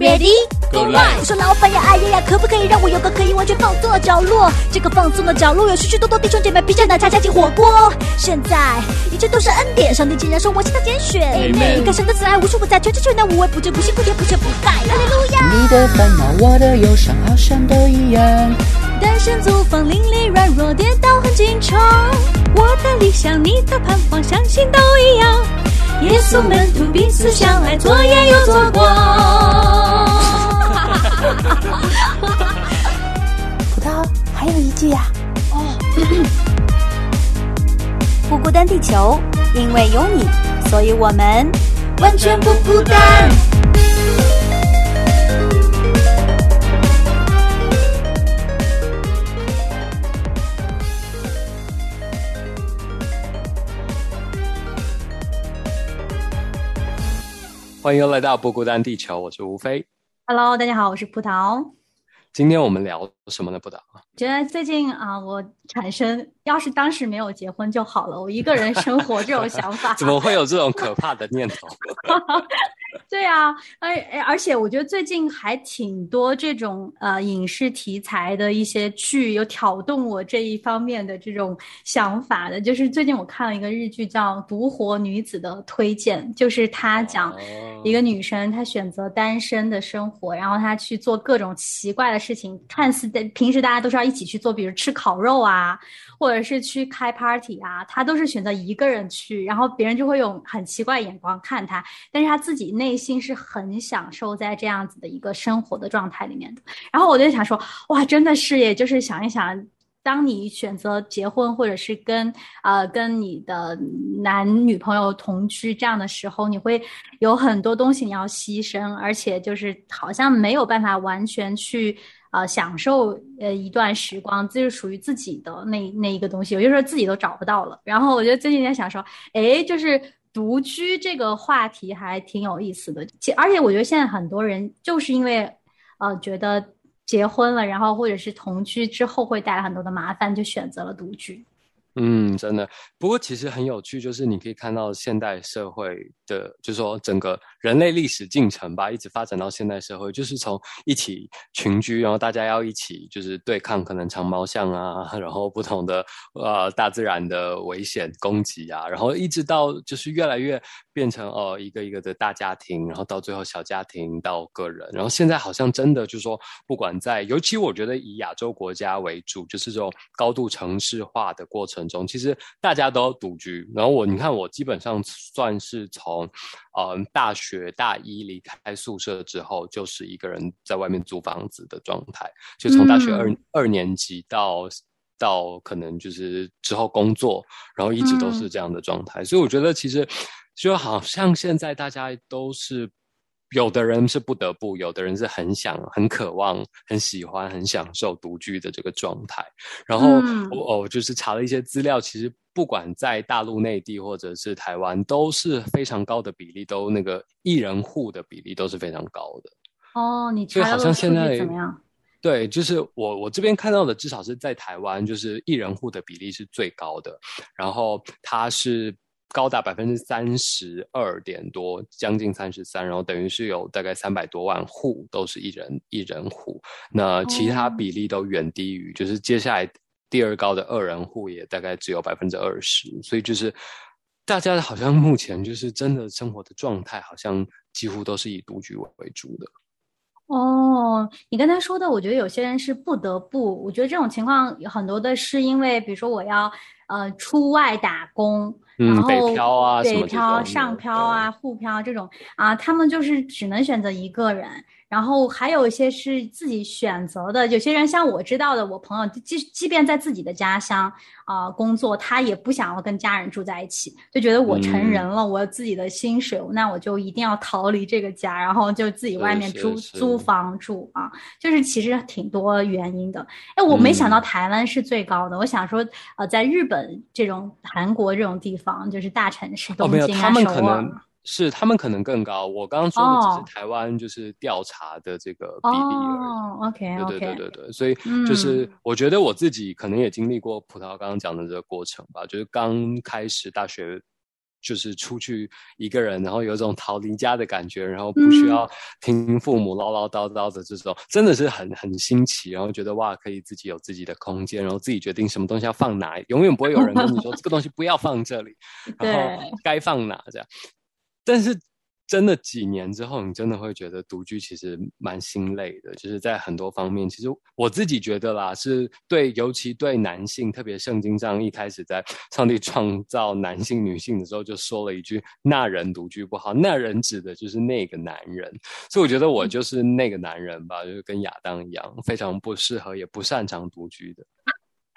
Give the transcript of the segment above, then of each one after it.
Ready Go live 我说老板呀，哎呀呀，可不可以让我有个可以完全放松的角落？这个放松的角落有许许多多弟兄姐妹披着奶茶加进火锅。现在一切都是恩典，上帝竟然说我是他拣选。你看神的慈爱无处不在，全知全能无微不至，不辛不甜不缺不败。哈利路亚。你的烦恼，我的忧伤，好像都一样。单身租房，邻里软弱，跌倒很经常。我的理想，你的盼望，相信都一样。耶稣门徒彼此相爱，左眼又左光。葡萄还有一句呀、不孤单，地球，因为有你，所以我们完全不孤单。欢迎来到不孤单地球，我是吴飞。Hello，大家好，我是葡萄。今天我们聊什么呢？不打觉得最近啊，我产生要是当时没有结婚就好了，我一个人生活这种想法，怎么会有这种可怕的念头？对啊，而而且我觉得最近还挺多这种呃影视题材的一些剧，有挑动我这一方面的这种想法的。就是最近我看了一个日剧叫《独活女子的推荐》，就是她讲哦一个女生她选择单身的生活，然后她去做各种奇怪的事情，看似在平时大家都是要一起去做，比如吃烤肉啊，或者是去开 party 啊，他都是选择一个人去，然后别人就会用很奇怪眼光看他。但是他自己内心是很享受在这样子的一个生活的状态里面的。然后我就想说，哇，真的是耶！就是想一想，当你选择结婚或者是跟呃跟你的男女朋友同居这样的时候，你会有很多东西你要牺牲，而且就是好像没有办法完全去。呃，享受呃一段时光，这是属于自己的那那一个东西，有些时候自己都找不到了。然后我觉得最近在想说，哎，就是独居这个话题还挺有意思的。而且我觉得现在很多人就是因为呃觉得结婚了，然后或者是同居之后会带来很多的麻烦，就选择了独居。嗯，真的。不过其实很有趣，就是你可以看到现代社会的，就是说整个人类历史进程吧，一直发展到现代社会，就是从一起群居，然后大家要一起就是对抗可能长毛象啊，然后不同的呃大自然的危险攻击啊，然后一直到就是越来越变成呃一个一个的大家庭，然后到最后小家庭到个人，然后现在好像真的就是说，不管在尤其我觉得以亚洲国家为主，就是这种高度城市化的过程中，其实大家都独居。然后我你看，我基本上算是从呃大学大一离开宿舍之后，就是一个人在外面租房子的状态，就从大学二、二年级到。到可能就是之后工作，然后一直都是这样的状态，所以我觉得其实就好像现在大家都是。有的人是不得不，有的人是很想、很渴望、很喜欢、很享受独居的这个状态。然后嗯我我就是查了一些资料，其实不管在大陆内地或者是台湾，都是非常高的比例，都那个一人户的比例都是非常高的。哦，你查到的数像现在怎么样？对，就是我我这边看到的，至少是在台湾，就是一人户的比例是最高的，然后它是高达百分之三十二点多，将近三十三，然后等于是有大概三百多万户都是一人一人户，那其他哦比例都远低于，就是接下来第二高的二人户也大概只有百分之二十，所以就是大家好像目前就是真的生活的状态，好像几乎都是以独居为主的。哦，你刚才说的，我觉得有些人是不得不，我觉得这种情况有很多的是因为，比如说我要呃出外打工，嗯然后北漂啊北漂、上漂啊、沪漂这种啊，他们就是只能选择一个人。然后还有一些是自己选择的，有些人像我知道的，我朋友即即便在自己的家乡啊、工作，他也不想要跟家人住在一起，就觉得我成嗯。人了，我有自己的薪水，那我就一定要逃离这个家，然后就自己外面租租房住啊，就是其实挺多原因的。哎，我没想到嗯。台湾是最高的，我想说，呃，在日本这种、韩国这种地方，就是大城市，东京啊、首尔是他们可能更高。我刚刚说的只哦是台湾就是调查的这个比例而已。哦，OK 对对对对对，所以就是嗯我觉得我自己可能也经历过葡萄刚刚讲的这个过程吧，就是刚开始大学就是出去一个人，然后有一种逃离家的感觉，然后不需嗯要听父母唠唠叨叨的这种，真的是很很新奇，然后觉得哇，可以自己有自己的空间，然后自己决定什么东西要放哪，永远不会有人跟你说 这个东西不要放这里，然后该放哪这样。但是真的几年之后，你真的会觉得独居其实蛮心累的，就是在很多方面，其实我自己觉得啦，是对，尤其对男性，特别圣经上一开始在上帝创造男性、女性的时候，就说了一句“那人独居不好”，那人指的就是那个男人，所以我觉得我就是那个男人吧，就是跟亚当一样，非常不适合也不擅长独居的。那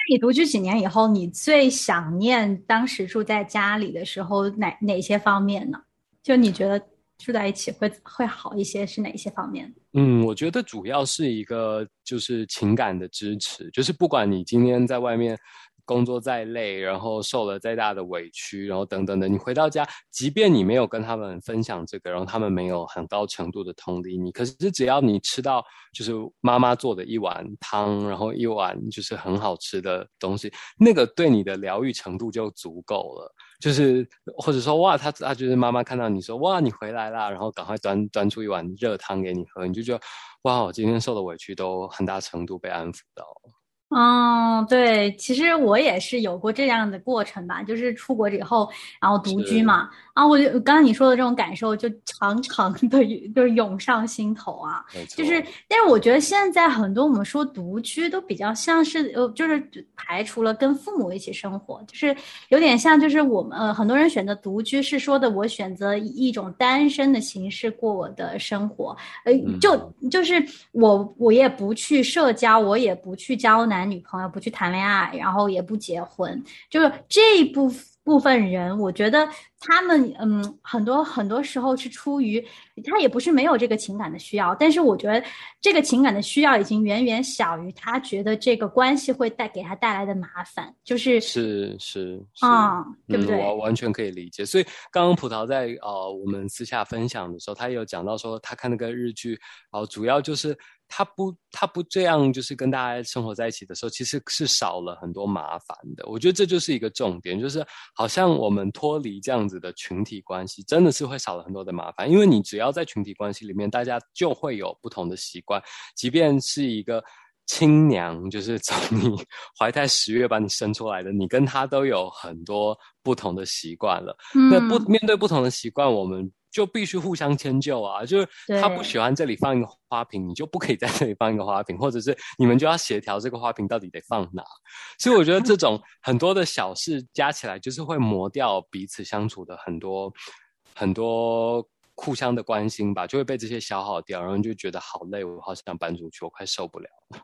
你独居几年以后，你最想念当时住在家里的时候哪哪些方面呢？就你觉得住在一起会会好一些，是哪些方面？嗯，我觉得主要是一个就是情感的支持，就是不管你今天在外面工作再累，然后受了再大的委屈，然后等等的，你回到家，即便你没有跟他们分享这个，然后他们没有很高程度的同理你，可是只要你吃到就是妈妈做的一碗汤，然后一碗就是很好吃的东西，那个对你的疗愈程度就足够了。就是或者说哇，他他就是妈妈看到你说哇你回来啦，然后赶快端端出一碗热汤给你喝，你就觉得哇，我今天受的委屈都很大程度被安抚到了。嗯，对，其实我也是有过这样的过程吧，就是出国以后，然后独居嘛，啊，我就刚刚你说的这种感受，就常常的就是涌上心头啊。就是，但是我觉得现在很多我们说独居都比较像是呃，就是排除了跟父母一起生活，就是有点像就是我们呃很多人选择独居是说的我选择以一种单身的形式过我的生活，呃，嗯就就是我我也不去社交，我也不去交男女朋友，不去谈恋爱，然后也不结婚，就是这一部分。部分人，我觉得他们嗯，很多很多时候是出于他也不是没有这个情感的需要，但是我觉得这个情感的需要已经远远小于他觉得这个关系会带给他带来的麻烦，就是是是是啊、对不对？嗯？我完全可以理解。所以刚刚葡萄在呃我们私下分享的时候，他也有讲到说，他看那个日剧，然后主要就是他不他不这样，就是跟大家生活在一起的时候，其实是少了很多麻烦的。我觉得这就是一个重点，就是好像我们脱离这样子的群体关系，真的是会少了很多的麻烦。因为你只要在群体关系里面，大家就会有不同的习惯，即便是一个。亲娘就是从你怀胎十月把你生出来的，你跟他都有很多不同的习惯了。嗯，那不面对不同的习惯，我们就必须互相迁就啊。就是他不喜欢这里放一个花瓶，你就不可以在这里放一个花瓶，或者是你们就要协调这个花瓶到底得放哪。所以我觉得这种很多的小事加起来，就是会磨掉彼此相处的很多很多。互相的关心吧，就会被这些消耗掉，然后你就觉得好累，我好想搬出去，我快受不了了。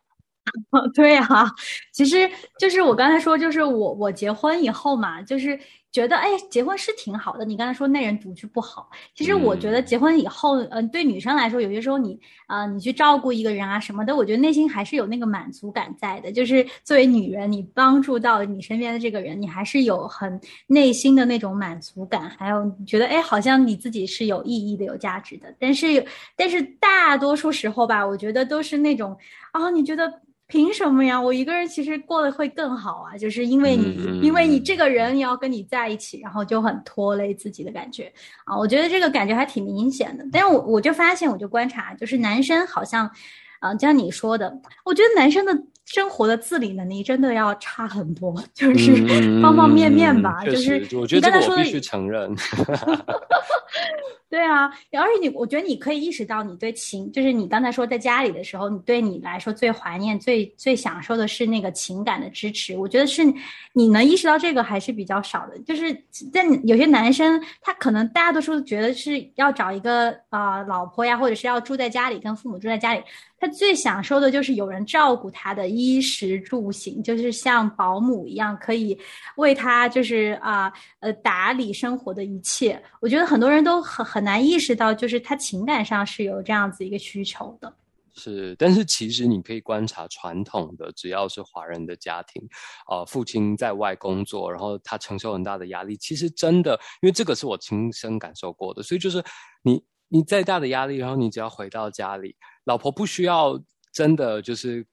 对啊，其实就是我刚才说，就是我我结婚以后嘛，就是觉得哎，结婚是挺好的。你刚才说那人独居不好，其实我觉得嗯结婚以后，嗯、呃，对女生来说，有些时候你啊、呃，你去照顾一个人啊什么的，我觉得内心还是有那个满足感在的。就是作为女人，你帮助到你身边的这个人，你还是有很内心的那种满足感，还有你觉得哎，好像你自己是有意义的、有价值的。但是，但是大多数时候吧，我觉得都是那种啊，你觉得。凭什么呀？我一个人其实过得会更好啊，就是因为你，嗯、因为你这个人要跟你在一起，然后就很拖累自己的感觉啊。我觉得这个感觉还挺明显的。但是我我就发现，我就观察，就是男生好像，啊、呃，就像你说的，我觉得男生的生活的自理能力真的要差很多，就是方方面面吧。嗯、就是我觉得这个我必须承认。对啊，而且你，我觉得你可以意识到，你对情，就是你刚才说在家里的时候，你对你来说最怀念、最最享受的是那个情感的支持。我觉得是你能意识到这个还是比较少的。就是在有些男生，他可能大多数觉得是要找一个啊、老婆呀，或者是要住在家里，跟父母住在家里。他最享受的就是有人照顾他的衣食住行，就是像保姆一样，可以为他就是啊呃打理生活的一切。我觉得很多人都很很难意识到，就是他情感上是有这样子一个需求的。是，但是其实你可以观察传统的，只要是华人的家庭，呃，父亲在外工作，然后他承受很大的压力。其实真的，因为这个是我亲身感受过的，所以就是你你再大的压力，然后你只要回到家里，老婆不需要真的就是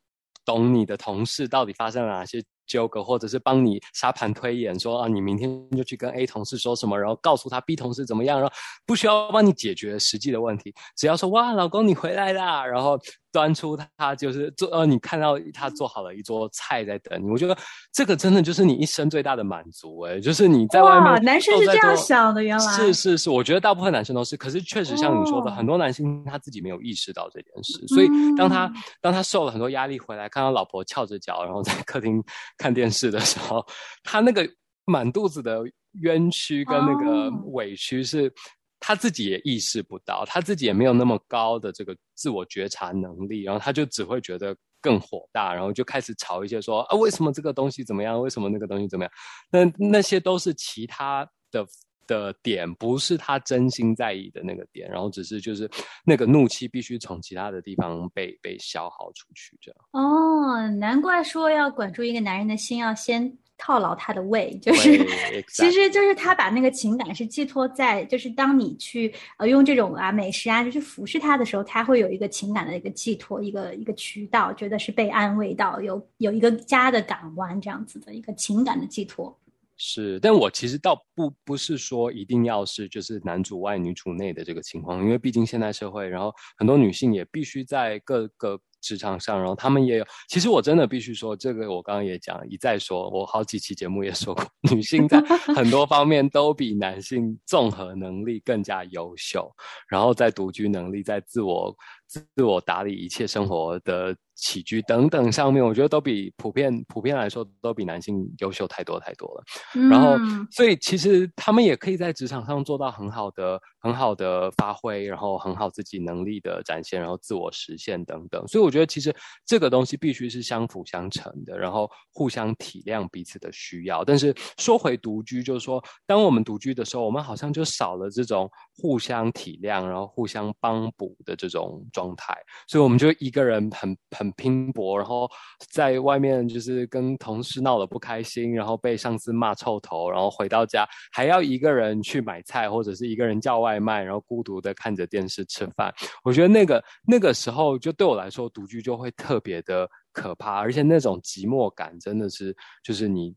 懂你的同事到底发生了哪些。纠葛，或者是帮你沙盘推演，说啊，你明天就去跟 A 同事说什么，然后告诉他 B 同事怎么样，然后不需要帮你解决实际的问题，只要说哇，老公你回来啦，然后。端出他就是做呃，你看到他做好了一桌菜在等你，我觉得这个真的就是你一生最大的满足哎，就是你在外面，男生是这样想的，原来是是是，我觉得大部分男生都是，可是确实像你说的，很多男性他自己没有意识到这件事，所以当他当他受了很多压力回来，看到老婆翘着脚然后在客厅看电视的时候，他那个满肚子的冤屈跟那个委屈是。他自己也意识不到，他自己也没有那么高的这个自我觉察能力，然后他就只会觉得更火大，然后就开始吵一些说啊，为什么这个东西怎么样？为什么那个东西怎么样？那那些都是其他的的点，不是他真心在意的那个点，然后只是就是那个怒气必须从其他的地方被被消耗出去，这样。哦，难怪说要管住一个男人的心，要先。套牢他的胃，就是，其实就是他把那个情感是寄托在，就是当你去呃用这种啊美食啊，就是服侍他的时候，他会有一个情感的一个寄托，一个一个渠道，觉得是被安慰到，有有一个家的港湾这样子的一个情感的寄托。是，但我其实倒不不是说一定要是就是男主外女主内的这个情况，因为毕竟现代社会，然后很多女性也必须在各个。职场上，然后她们也有。其实我真的必须说，这个我刚刚也讲一再说，我好几期节目也说过，女性在 很多方面都比男性综合能力更加优秀，然后在独居能力，在自我自我打理一切生活的。起居等等上面，我觉得都比普遍普遍来说都比男性优秀太多太多了。然后，所以其实他们也可以在职场上做到很好的很好的发挥，然后很好自己能力的展现，然后自我实现等等。所以我觉得其实这个东西必须是相辅相成的，然后互相体谅彼此的需要。但是说回独居，就是说当我们独居的时候，我们好像就少了这种互相体谅，然后互相帮补的这种状态。所以我们就一个人很很。拼搏，然后在外面就是跟同事闹得不开心，然后被上司骂臭头，然后回到家还要一个人去买菜，或者是一个人叫外卖，然后孤独的看着电视吃饭。我觉得那个那个时候，就对我来说，独居就会特别的可怕，而且那种寂寞感真的是，就是你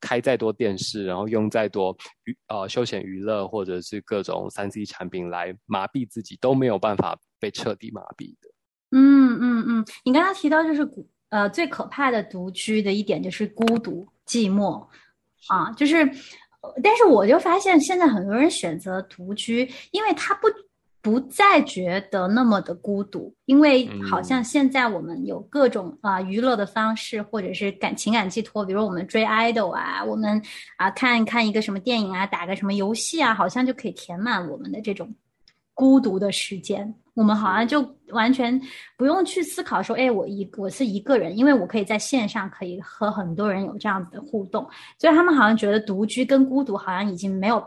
开再多电视，然后用再多娱呃休闲娱乐，或者是各种三 C 产品来麻痹自己，都没有办法被彻底麻痹的。嗯嗯嗯，你刚刚提到就是孤呃最可怕的独居的一点就是孤独寂寞啊，就是，但是我就发现现在很多人选择独居，因为他不不再觉得那么的孤独，因为好像现在我们有各种啊娱乐的方式或者是感情感寄托，比如我们追 idol 啊，我们啊看看一个什么电影啊，打个什么游戏啊，好像就可以填满我们的这种孤独的时间。我们好像就完全不用去思考说，哎，我一我是一个人，因为我可以在线上可以和很多人有这样子的互动，所以他们好像觉得独居跟孤独好像已经没有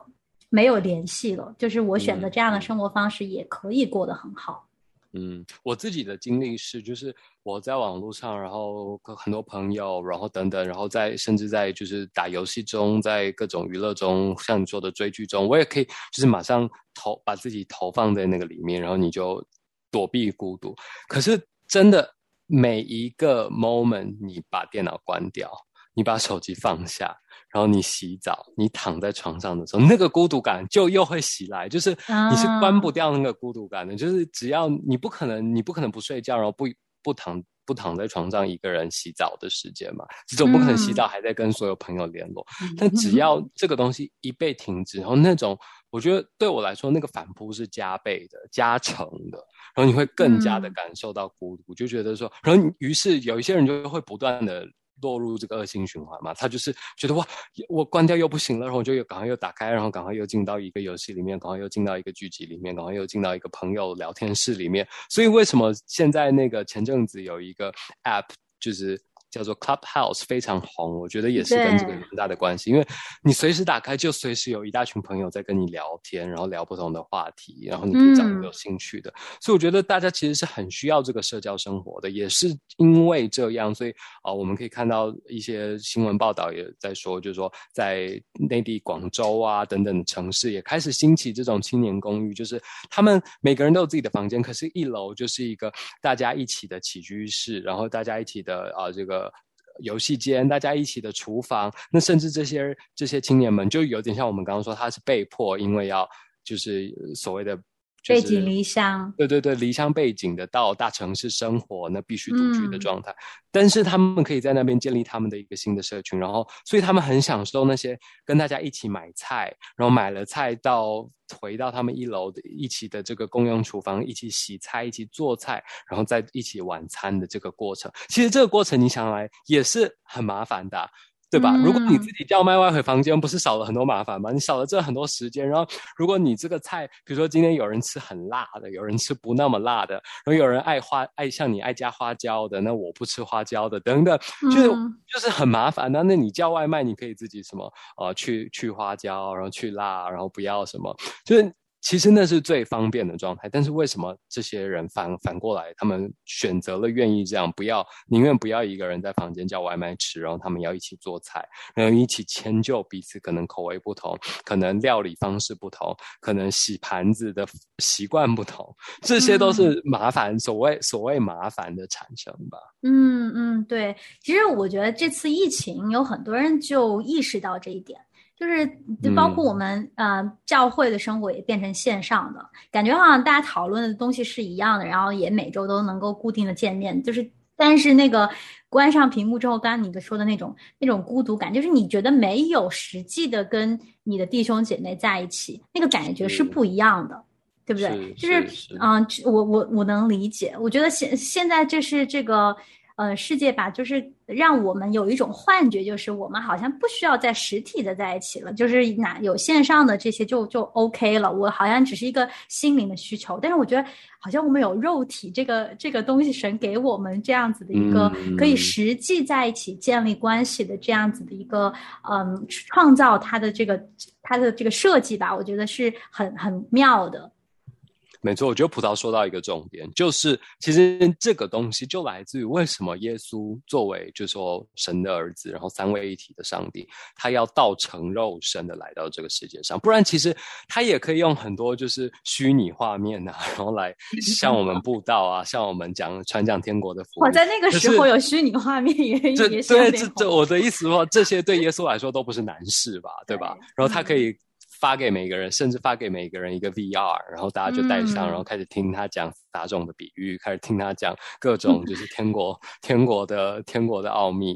没有联系了，就是我选择这样的生活方式也可以过得很好。嗯，我自己的经历是，就是我在网络上，然后跟很多朋友，然后等等，然后在甚至在就是打游戏中，在各种娱乐中，像你说的追剧中，我也可以就是马上投把自己投放在那个里面，然后你就躲避孤独。可是真的每一个 moment，你把电脑关掉，你把手机放下。然后你洗澡，你躺在床上的时候，那个孤独感就又会袭来，就是你是关不掉那个孤独感的。就是只要你不可能，你不可能不睡觉，然后不不躺不躺在床上一个人洗澡的时间嘛，这种不可能洗澡还在跟所有朋友联络。但只要这个东西一被停止，然后那种我觉得对我来说，那个反扑是加倍的、加成的，然后你会更加的感受到孤独，就觉得说，然后于是有一些人就会不断的。落入这个恶性循环嘛？他就是觉得哇，我关掉又不行了，然后我就又赶快又打开，然后赶快又进到一个游戏里面，赶快又进到一个剧集里面，赶快又进到一个朋友聊天室里面。所以为什么现在那个前阵子有一个 App 就是叫做 Clubhouse 非常红，我觉得也是跟这个有很大的关系，因为你随时打开就随时有一大群朋友在跟你聊天，然后聊不同的话题，然后你可以找你有兴趣的。所以我觉得大家其实是很需要这个社交生活的，也是因为这样，所以啊，我们可以看到一些新闻报道也在说，就是说在内地广州啊等等城市也开始兴起这种青年公寓，就是他们每个人都有自己的房间，可是一楼就是一个大家一起的起居室，然后大家一起的啊这个。游戏间，大家一起的厨房，那甚至这些这些青年们，就有点像我们刚刚说，他是被迫，因为要就是所谓的。背井离乡，对对对，离乡背井的到大城市生活，那必须独居的状态。但是他们可以在那边建立他们的一个新的社群，然后，所以他们很享受那些跟大家一起买菜，然后买了菜到回到他们一楼的一起的这个公用厨房，一起洗菜，一起做菜，然后再一起晚餐的这个过程。其实这个过程你想来也是很麻烦的。对吧？如果你自己叫卖外回房间，不是少了很多麻烦吗？你少了这很多时间。然后，如果你这个菜，比如说今天有人吃很辣的，有人吃不那么辣的，然后有人爱花爱像你爱加花椒的，那我不吃花椒的，等等，就是就是很麻烦那。那你叫外卖，你可以自己什么呃去去花椒，然后去辣，然后不要什么，就是。其实那是最方便的状态，但是为什么这些人反反过来，他们选择了愿意这样，不要宁愿不要一个人在房间叫外卖吃，然后他们要一起做菜，然后一起迁就彼此，可能口味不同，可能料理方式不同，可能洗盘子的习惯不同，这些都是麻烦，所谓所谓麻烦的产生吧。嗯嗯，对，其实我觉得这次疫情有很多人就意识到这一点。就是就包括我们呃教会的生活也变成线上的，感觉好像大家讨论的东西是一样的，然后也每周都能够固定的见面。就是但是那个关上屏幕之后，刚刚你说的那种那种孤独感，就是你觉得没有实际的跟你的弟兄姐妹在一起，那个感觉是不一样的，对不对？就是嗯，我我我能理解。我觉得现现在就是这个。呃，世界吧，就是让我们有一种幻觉，就是我们好像不需要在实体的在一起了，就是哪有线上的这些就就 OK 了。我好像只是一个心灵的需求，但是我觉得好像我们有肉体这个这个东西，神给我们这样子的一个可以实际在一起建立关系的这样子的一个嗯，创造它的这个它的这个设计吧，我觉得是很很妙的。没错，我觉得葡萄说到一个重点，就是其实这个东西就来自于为什么耶稣作为就说神的儿子，然后三位一体的上帝，他要道成肉身的来到这个世界上，不然其实他也可以用很多就是虚拟画面啊，然后来向我们布道啊，向我们讲传讲天国的福音。我在那个时候有虚拟画面也也对，这这我的意思说，这些对耶稣来说都不是难事吧，对吧？然后他可以。发给每个人，甚至发给每个人一个 VR，然后大家就戴上，然后开始听他讲大众的比喻，开始听他讲各种 就是天国、天国的天国的奥秘。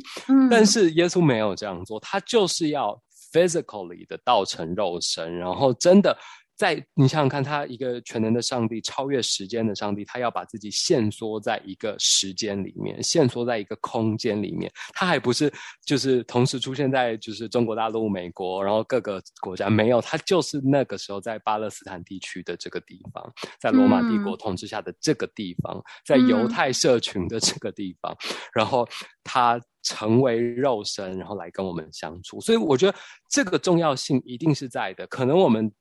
但是耶稣没有这样做，他就是要 physically 的道成肉身，然后真的。在你想想看，他一个全能的上帝，超越时间的上帝，他要把自己限缩在一个时间里面，限缩在一个空间里面。他还不是就是同时出现在就是中国大陆、美国，然后各个国家没有，他就是那个时候在巴勒斯坦地区的这个地方，在罗马帝国统治下的这个地方，在犹太社群的这个地方，然后他成为肉身，然后来跟我们相处。所以我觉得这个重要性一定是在的。可能我们。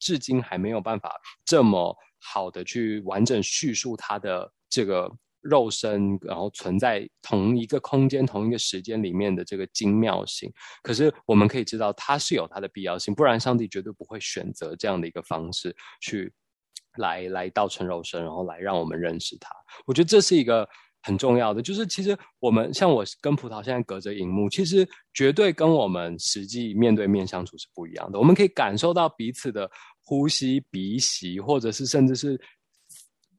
至今还没有办法这么好的去完整叙述他的这个肉身，然后存在同一个空间、同一个时间里面的这个精妙性。可是我们可以知道，它是有它的必要性，不然上帝绝对不会选择这样的一个方式去来来道成肉身，然后来让我们认识他。我觉得这是一个。很重要的就是，其实我们像我跟葡萄现在隔着荧幕，其实绝对跟我们实际面对面相处是不一样的。我们可以感受到彼此的呼吸、鼻息，或者是甚至是，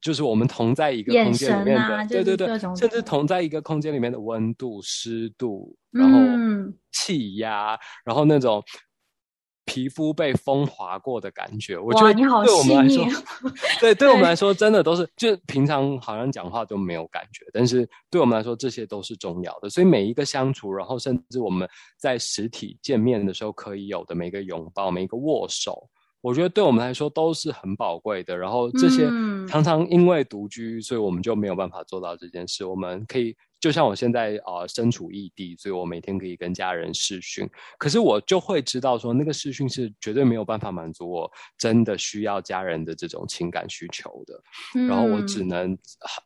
就是我们同在一个空间里面的，对对对，甚至同在一个空间里面的温度、湿度，然后气压，然后那种。皮肤被风划过的感觉，我觉得对我们来说，对对我们来说，真的都是就平常好像讲话都没有感觉，但是对我们来说，这些都是重要的。所以每一个相处，然后甚至我们在实体见面的时候可以有的每个拥抱、每一个握手，我觉得对我们来说都是很宝贵的。然后这些嗯常常因为独居，所以我们就没有办法做到这件事。我们可以，就像我现在啊、呃身处异地，所以我每天可以跟家人视讯，可是我就会知道说，那个视讯是绝对没有办法满足我真的需要家人的这种情感需求的。然后我只嗯能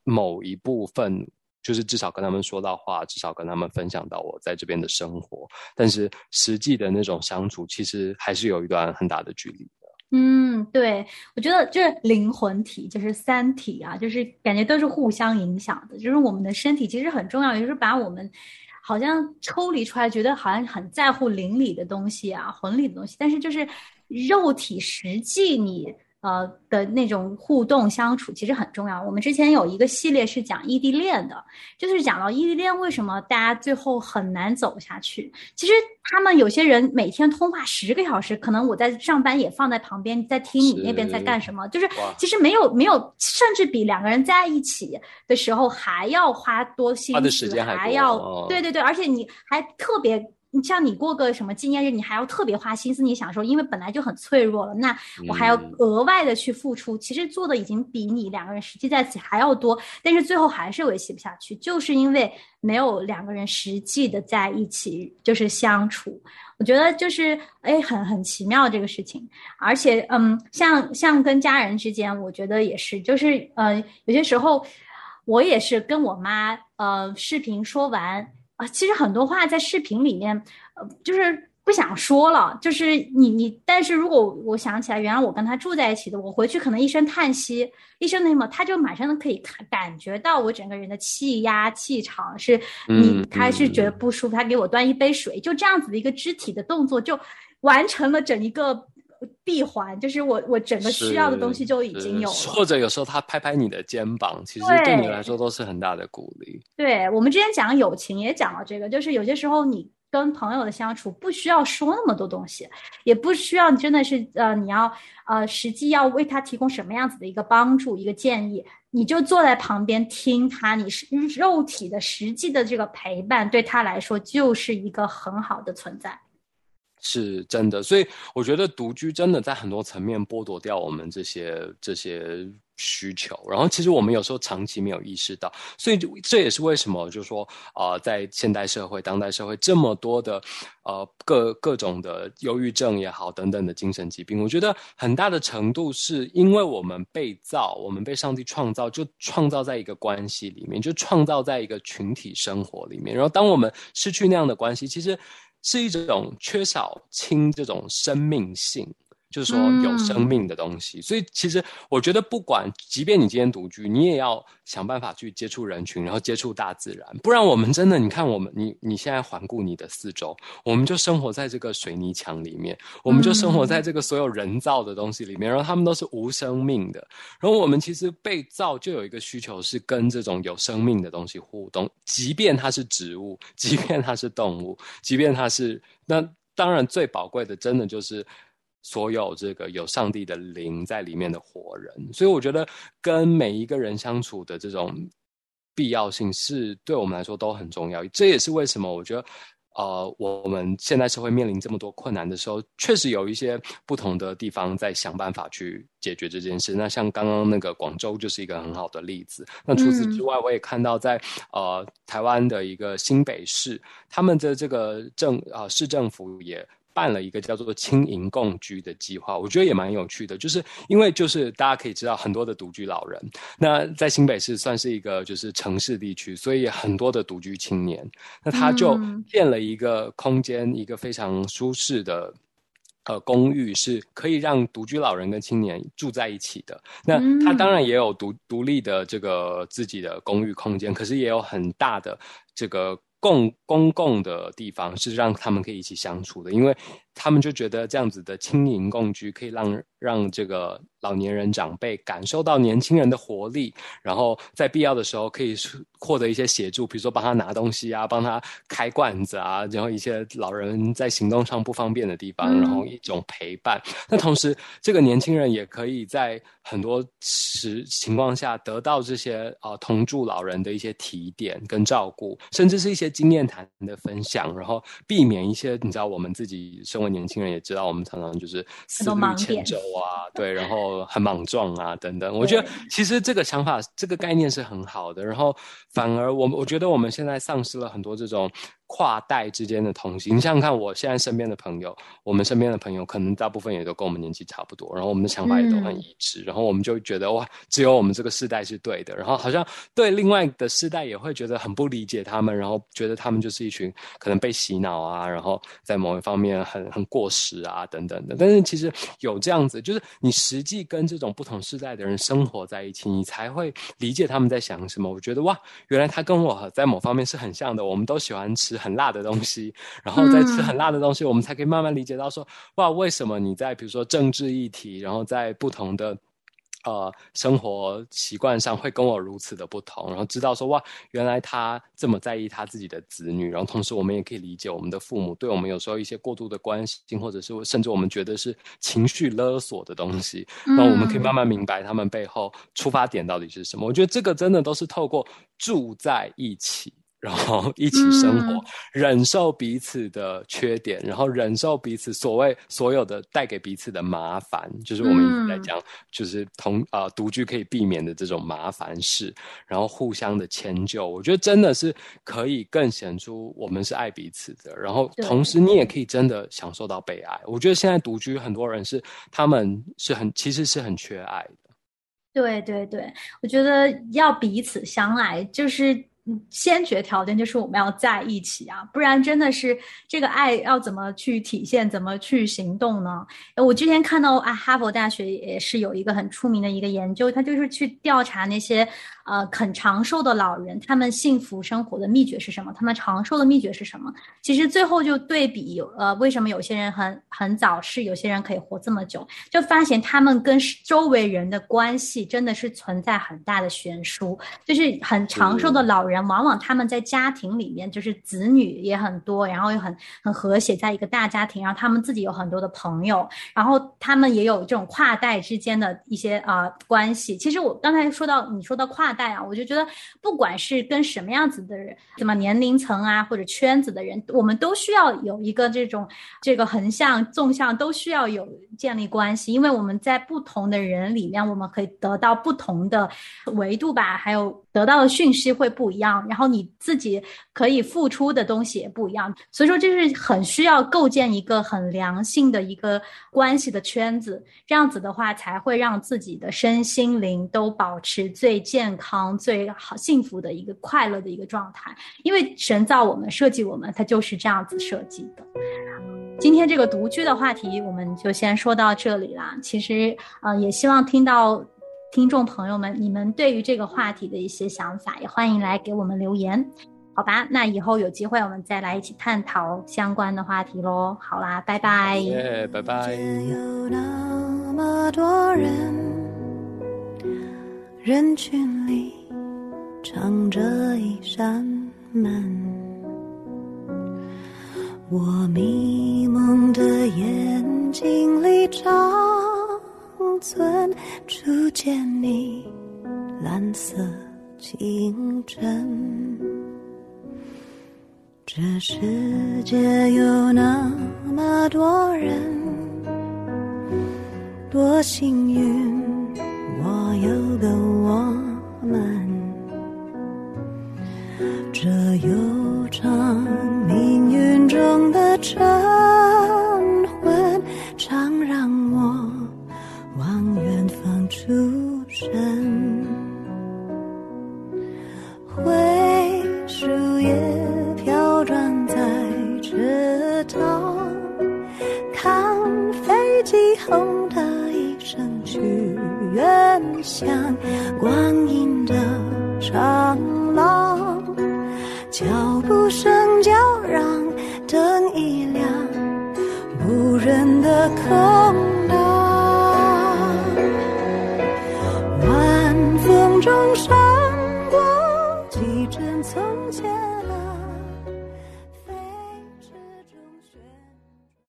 某一部分，就是至少跟他们说到话，至少跟他们分享到我在这边的生活。但是实际的那种相处，其实还是有一段很大的距离的。嗯，对，我觉得就是灵魂体，就是三体啊，就是感觉都是互相影响的。就是我们的身体其实很重要，就是把我们好像抽离出来，觉得好像很在乎灵里的东西啊、魂里的东西，但是就是肉体实际你呃的那种互动相处其实很重要。我们之前有一个系列是讲异地恋的，就是讲到异地恋为什么大家最后很难走下去。其实他们有些人每天通话十个小时，可能我在上班也放在旁边，在听你那边在干什么，就是其实没有没有，甚至比两个人在一起的时候还要花多心花的思，时间还还要哦对对对，而且你还特别。你像你过个什么纪念日，你还要特别花心思，你想说，因为本来就很脆弱了，那我还要嗯额外的去付出，其实做的已经比你两个人实际在一起还要多，但是最后还是维系不下去，就是因为没有两个人实际的在一起就是相处。我觉得就是哎，很很奇妙这个事情，而且嗯，像像跟家人之间，我觉得也是，就是呃，有些时候我也是跟我妈呃视频说完啊、其实很多话在视频里面呃就是。不想说了，就是你你，但是如果我想起来，原来我跟他住在一起的，我回去可能一声叹息，一声那什么，他就马上可以感感觉到我整个人的气压、气场是，你嗯他是觉得嗯不舒服，他给我端一杯水，就这样子的一个肢体的动作，就完成了整一个闭环，就是我我整个需要的东西就已经有了。或者有时候他拍拍你的肩膀，其实对对你来说都是很大的鼓励。对，我们之前讲友情也讲了这个，就是有些时候你跟朋友的相处不需要说那么多东西，也不需要你真的是呃你要呃实际要为他提供什么样子的一个帮助一个建议，你就坐在旁边听他，你是肉体的实际的这个陪伴，对他来说就是一个很好的存在。是真的，所以我觉得独居真的在很多层面剥夺掉我们这些这些需求，然后其实我们有时候长期没有意识到，所以这也是为什么就是说啊、在现代社会、当代社会这么多的呃各各种的忧郁症也好等等的精神疾病，我觉得很大的程度是因为我们被造，我们被上帝创造，就创造在一个关系里面，就创造在一个群体生活里面，然后当我们失去那样的关系，其实。是一种缺少氢这种生命性，就是说有生命的东西。所以其实我觉得，不管即便你今天独居，你也要想办法去接触人群，然后接触大自然。不然我们真的，你看我们，你你现在环顾你的四周，我们就生活在这个水泥墙里面，我们就生活在这个所有人造的东西里面，然后他们都是无生命的。然后我们其实被造就有一个需求是跟这种有生命的东西互动，即便它是植物，即便它是动物，即便它是那当然最宝贵的，真的就是所有这个有上帝的灵在里面的活人。所以我觉得跟每一个人相处的这种必要性是对我们来说都很重要。这也是为什么我觉得。呃，我们现在社会面临这么多困难的时候，确实有一些不同的地方在想办法去解决这件事。那像刚刚那个广州就是一个很好的例子。那除此之外，我也看到在呃台湾的一个新北市，他们的这个政啊、呃、市政府也。办了一个叫做“轻盈共居”的计划，我觉得也蛮有趣的。就是因为就是大家可以知道很多的独居老人，那在新北市算是一个就是城市地区，所以很多的独居青年，那他就建了一个空间，一个非常舒适的。呃，公寓是可以让独居老人跟青年住在一起的。那他当然也有独独立的这个自己的公寓空间，可是也有很大的这个。共公共的地方是让他们可以一起相处的，因为他们就觉得这样子的轻盈共居可以让让这个老年人长辈感受到年轻人的活力，然后在必要的时候可以获得一些协助，比如说帮他拿东西啊，帮他开罐子啊，然后一些老人在行动上不方便的地方，然后一种陪伴。那同时，这个年轻人也可以在很多时情况下得到这些啊、呃、同住老人的一些提点跟照顾，甚至是一些经验谈的分享，然后避免一些你知道我们自己身为年轻人也知道，我们常常就是思虑千轴啊，对，然后很莽撞啊，等等。我觉得其实这个想法、这个概念是很好的。然后反而我我觉得我们现在丧失了很多这种。跨代之间的同行，你想想看，我现在身边的朋友，我们身边的朋友，可能大部分也都跟我们年纪差不多，然后我们的想法也都很一致，然后我们就觉得哇，只有我们这个世代是对的，然后好像对另外的世代也会觉得很不理解他们，然后觉得他们就是一群可能被洗脑啊，然后在某一方面很很过时啊等等的。但是其实有这样子，就是你实际跟这种不同世代的人生活在一起，你才会理解他们在想什么。我觉得哇，原来他跟我在某方面是很像的，我们都喜欢吃。很辣的东西，然后再吃很辣的东西，我们才可以慢慢理解到说，哇，为什么你在比如说政治议题，然后在不同的呃生活习惯上会跟我如此的不同，然后知道说，哇，原来他这么在意他自己的子女，然后同时我们也可以理解我们的父母对我们有时候一些过度的关心，或者是甚至我们觉得是情绪勒索的东西，那我们可以慢慢明白他们背后出发点到底是什么。我觉得这个真的都是透过住在一起。然后一起生活，忍受彼此的缺点，然后忍受彼此所谓所有的带给彼此的麻烦，就是我们一直在讲，就是同啊独居可以避免的这种麻烦事，然后互相的迁就，我觉得真的是可以更显出我们是爱彼此的。然后同时你也可以真的享受到被爱。我觉得现在独居很多人是他们是很其实是很缺爱的。对对对，我觉得要彼此相爱就是。先决条件就是我们要在一起啊，不然真的是这个爱要怎么去体现，怎么去行动呢？我之前看到啊，哈佛大学也是有一个很出名的一个研究，它就是去调查那些。呃，肯长寿的老人，他们幸福生活的秘诀是什么？他们长寿的秘诀是什么？其实最后就对比，呃，为什么有些人很很早逝，有些人可以活这么久？就发现他们跟周围人的关系真的是存在很大的悬殊。就是很长寿的老人，往往他们在家庭里面，就是子女也很多，然后又很很和谐，在一个大家庭，然后他们自己有很多的朋友，然后他们也有这种跨代之间的一些啊关系。其实我刚才说到，你说到跨。代啊，我就觉得，不管是跟什么样子的人，什么年龄层啊，或者圈子的人，我们都需要有一个这种这个横向、纵向都需要有建立关系，因为我们在不同的人里面，我们可以得到不同的维度吧，还有得到的讯息会不一样，然后你自己可以付出的东西也不一样，所以说这是很需要构建一个很良性的一个关系的圈子，这样子的话才会让自己的身心灵都保持最健康。最好幸福的一个快乐的一个状态，因为神造我们设计我们，它就是这样子设计的。今天这个独居的话题，我们就先说到这里啦。其实，呃，也希望听到听众朋友们，你们对于这个话题的一些想法，也欢迎来给我们留言，好吧？那以后有机会我们再来一起探讨相关的话题喽。好啦，拜拜。耶，拜拜。人群里藏着一扇门，我迷蒙的眼睛里存初见你蓝色清晨。这世界有那么多人，多幸运。我有个